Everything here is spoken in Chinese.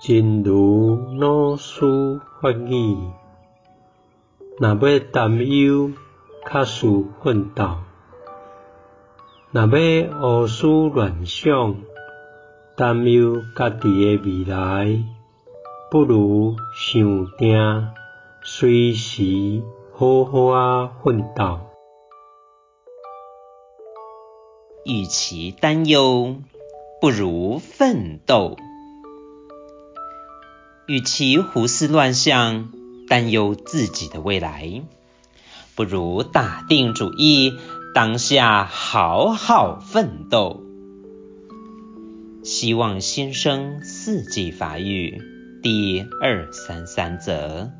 真如老师法语，若要担忧较事奋斗，若要胡思乱想，担忧家己的未来，不如想定随时好好啊奋斗。与其担忧，不如奋斗。与其胡思乱想，担忧自己的未来，不如打定主意，当下好好奋斗。希望新生四季发育第二三三则。